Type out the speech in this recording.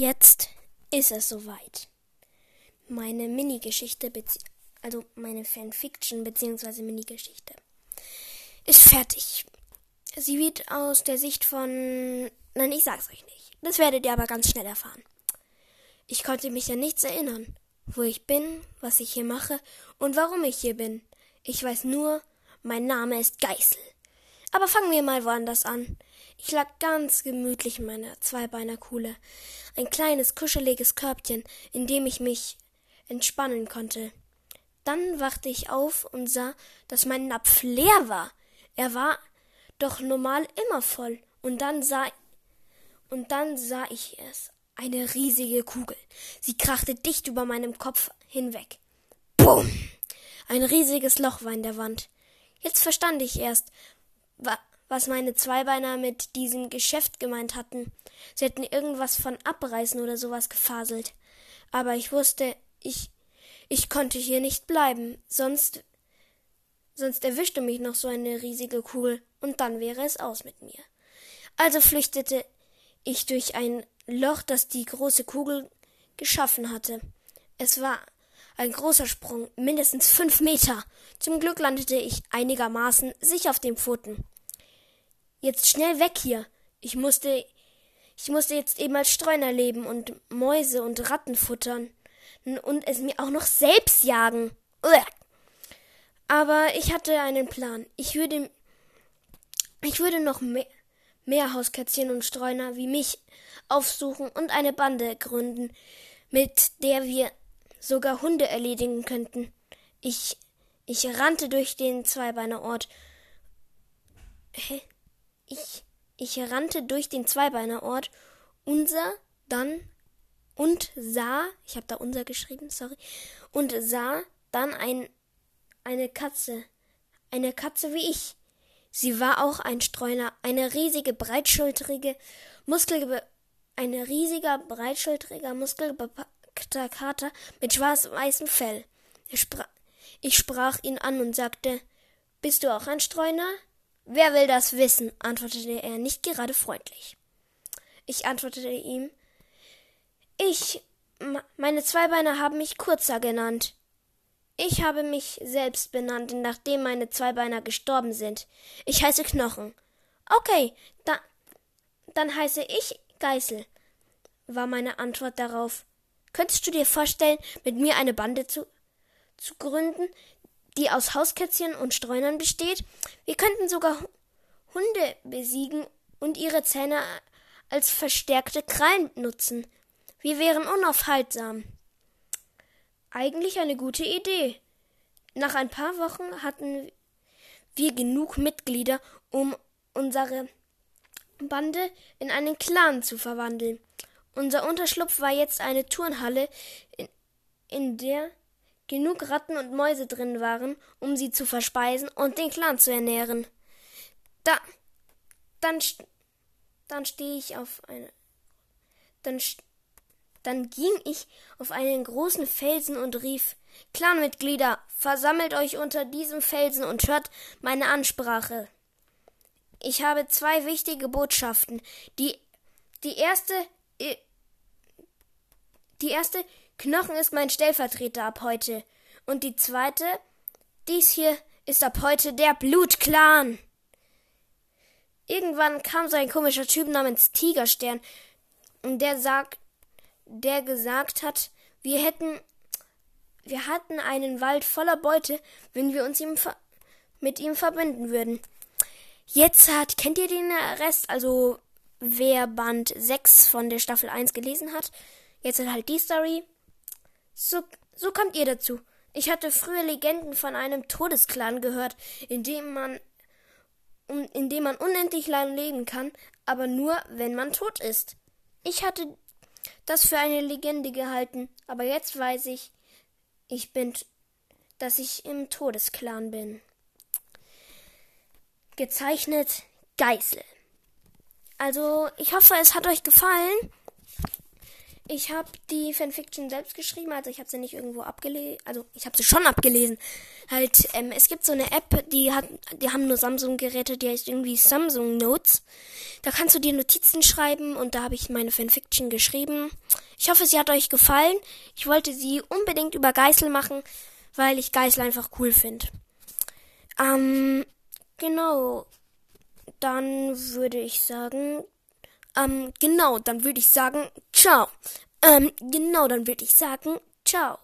Jetzt ist es soweit. Meine Mini-Geschichte, also meine Fanfiction bzw. Mini-Geschichte, ist fertig. Sie wird aus der Sicht von. Nein, ich sag's euch nicht. Das werdet ihr aber ganz schnell erfahren. Ich konnte mich an nichts erinnern, wo ich bin, was ich hier mache und warum ich hier bin. Ich weiß nur, mein Name ist Geißel. Aber fangen wir mal woanders an. Ich lag ganz gemütlich in meiner Zweibeinerkuhle. Ein kleines, kuscheliges Körbchen, in dem ich mich entspannen konnte. Dann wachte ich auf und sah, dass mein Napf leer war. Er war doch normal immer voll. Und dann sah und dann sah ich es. Eine riesige Kugel. Sie krachte dicht über meinem Kopf hinweg. Bumm! Ein riesiges Loch war in der Wand. Jetzt verstand ich erst, was meine Zweibeiner mit diesem Geschäft gemeint hatten. Sie hätten irgendwas von abreißen oder sowas gefaselt. Aber ich wusste, ich, ich konnte hier nicht bleiben, sonst, sonst erwischte mich noch so eine riesige Kugel und dann wäre es aus mit mir. Also flüchtete ich durch ein Loch, das die große Kugel geschaffen hatte. Es war ein großer Sprung, mindestens fünf Meter. Zum Glück landete ich einigermaßen sicher auf den Pfoten. Jetzt schnell weg hier. Ich musste, ich musste jetzt eben als Streuner leben und Mäuse und Ratten futtern und es mir auch noch selbst jagen. Aber ich hatte einen Plan. Ich würde, ich würde noch mehr, mehr Hauskätzchen und Streuner wie mich aufsuchen und eine Bande gründen, mit der wir sogar Hunde erledigen könnten. Ich, ich rannte durch den Zweibeinerort. Hä? Ich, ich rannte durch den Zweibeinerort, unser, dann und sah, ich habe da unser geschrieben, sorry, und sah dann ein, eine Katze, eine Katze wie ich. Sie war auch ein Streuner, eine riesige, breitschultrige, muskelge, eine riesiger, breitschultriger, muskelbepackter Kater mit schwarz-weißem Fell. Ich, spra ich sprach ihn an und sagte, bist du auch ein Streuner? Wer will das wissen? antwortete er nicht gerade freundlich. Ich antwortete ihm Ich meine Zweibeiner haben mich Kurzer genannt. Ich habe mich selbst benannt, nachdem meine Zweibeiner gestorben sind. Ich heiße Knochen. Okay, da, dann heiße ich Geißel, war meine Antwort darauf. Könntest du dir vorstellen, mit mir eine Bande zu, zu gründen, die aus Hauskätzchen und Streunern besteht. Wir könnten sogar Hunde besiegen und ihre Zähne als verstärkte Krallen nutzen. Wir wären unaufhaltsam. Eigentlich eine gute Idee. Nach ein paar Wochen hatten wir genug Mitglieder, um unsere Bande in einen Clan zu verwandeln. Unser Unterschlupf war jetzt eine Turnhalle, in, in der genug Ratten und Mäuse drin waren, um sie zu verspeisen und den Clan zu ernähren. Da, dann, dann stehe ich auf eine, dann, dann ging ich auf einen großen Felsen und rief, Clanmitglieder, versammelt euch unter diesem Felsen und hört meine Ansprache. Ich habe zwei wichtige Botschaften. Die, die erste, die erste, Knochen ist mein Stellvertreter ab heute. Und die zweite, dies hier ist ab heute der Blutclan. Irgendwann kam so ein komischer Typ namens Tigerstern, der sagt, der gesagt hat, wir hätten, wir hatten einen Wald voller Beute, wenn wir uns ihm mit ihm verbinden würden. Jetzt hat, kennt ihr den Rest? Also, wer Band 6 von der Staffel 1 gelesen hat, jetzt hat halt die Story. So, so kommt ihr dazu. Ich hatte früher Legenden von einem Todesclan gehört, in dem man in dem man unendlich lang leben kann, aber nur, wenn man tot ist. Ich hatte das für eine Legende gehalten, aber jetzt weiß ich, ich bin, dass ich im Todesclan bin. Gezeichnet Geißel. Also, ich hoffe, es hat euch gefallen. Ich habe die Fanfiction selbst geschrieben, also ich habe sie nicht irgendwo abgelesen, also ich habe sie schon abgelesen. Halt, ähm, es gibt so eine App, die hat, die haben nur Samsung-Geräte, die heißt irgendwie Samsung Notes. Da kannst du dir Notizen schreiben und da habe ich meine Fanfiction geschrieben. Ich hoffe, sie hat euch gefallen. Ich wollte sie unbedingt über Geißel machen, weil ich Geißel einfach cool finde. Ähm, genau. Dann würde ich sagen, ähm, genau, dann würde ich sagen, ciao. Ähm, genau, dann würde ich sagen, ciao.